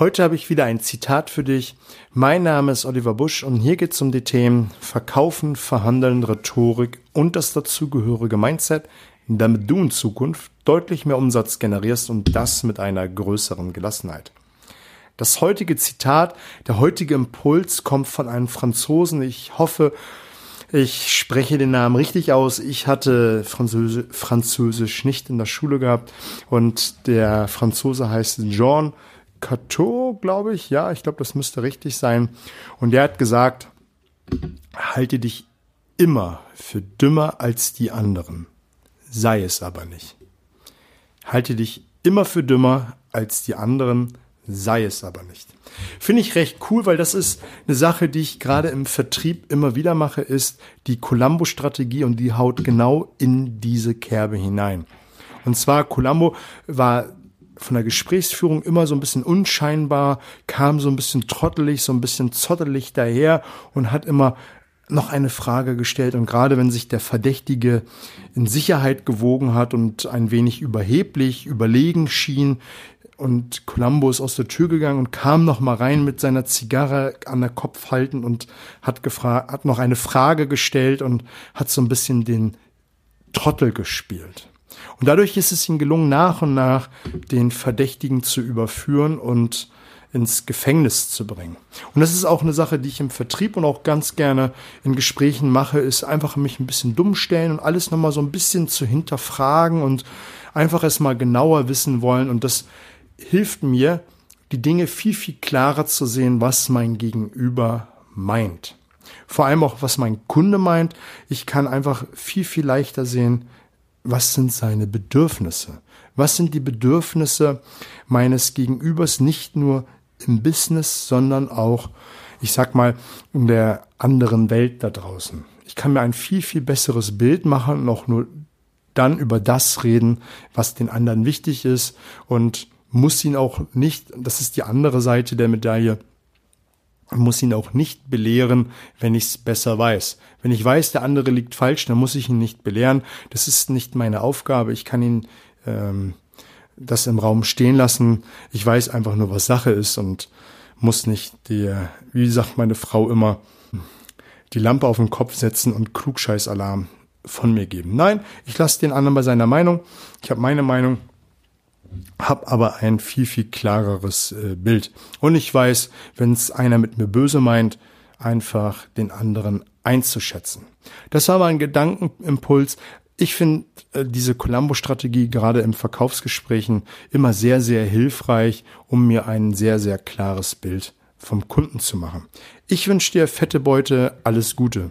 Heute habe ich wieder ein Zitat für dich. Mein Name ist Oliver Busch und hier geht es um die Themen Verkaufen, Verhandeln, Rhetorik und das dazugehörige Mindset, damit du in Zukunft deutlich mehr Umsatz generierst und das mit einer größeren Gelassenheit. Das heutige Zitat, der heutige Impuls kommt von einem Franzosen. Ich hoffe, ich spreche den Namen richtig aus. Ich hatte Französisch, nicht in der Schule gehabt und der Franzose heißt Jean Cateau, glaube ich. Ja, ich glaube, das müsste richtig sein. Und der hat gesagt, halte dich immer für dümmer als die anderen. Sei es aber nicht. Halte dich immer für dümmer als die anderen, sei es aber nicht. Finde ich recht cool, weil das ist eine Sache, die ich gerade im Vertrieb immer wieder mache, ist die Columbo-Strategie und die haut genau in diese Kerbe hinein. Und zwar Columbo war von der Gesprächsführung immer so ein bisschen unscheinbar, kam so ein bisschen trottelig, so ein bisschen zottelig daher und hat immer noch eine Frage gestellt. Und gerade wenn sich der Verdächtige in Sicherheit gewogen hat und ein wenig überheblich, überlegen schien, und Columbo ist aus der Tür gegangen und kam noch mal rein mit seiner Zigarre an der Kopf halten und hat gefragt, hat noch eine Frage gestellt und hat so ein bisschen den Trottel gespielt. Und dadurch ist es ihm gelungen, nach und nach den Verdächtigen zu überführen und ins Gefängnis zu bringen. Und das ist auch eine Sache, die ich im Vertrieb und auch ganz gerne in Gesprächen mache, ist einfach mich ein bisschen dumm stellen und alles nochmal so ein bisschen zu hinterfragen und einfach erstmal genauer wissen wollen. Und das hilft mir, die Dinge viel, viel klarer zu sehen, was mein Gegenüber meint. Vor allem auch, was mein Kunde meint. Ich kann einfach viel, viel leichter sehen, was sind seine Bedürfnisse? Was sind die Bedürfnisse meines Gegenübers nicht nur im Business, sondern auch, ich sag mal, in der anderen Welt da draußen? Ich kann mir ein viel, viel besseres Bild machen und auch nur dann über das reden, was den anderen wichtig ist und muss ihn auch nicht, das ist die andere Seite der Medaille, muss ihn auch nicht belehren, wenn ich es besser weiß. Wenn ich weiß, der andere liegt falsch, dann muss ich ihn nicht belehren. Das ist nicht meine Aufgabe. Ich kann ihn ähm, das im Raum stehen lassen. Ich weiß einfach nur, was Sache ist und muss nicht die, wie sagt meine Frau immer, die Lampe auf den Kopf setzen und Klugscheißalarm von mir geben. Nein, ich lasse den anderen bei seiner Meinung. Ich habe meine Meinung habe aber ein viel, viel klareres äh, Bild. Und ich weiß, wenn es einer mit mir böse meint, einfach den anderen einzuschätzen. Das war mein Gedankenimpuls. Ich finde äh, diese Columbo-Strategie gerade im Verkaufsgesprächen immer sehr, sehr hilfreich, um mir ein sehr, sehr klares Bild vom Kunden zu machen. Ich wünsche dir fette Beute, alles Gute.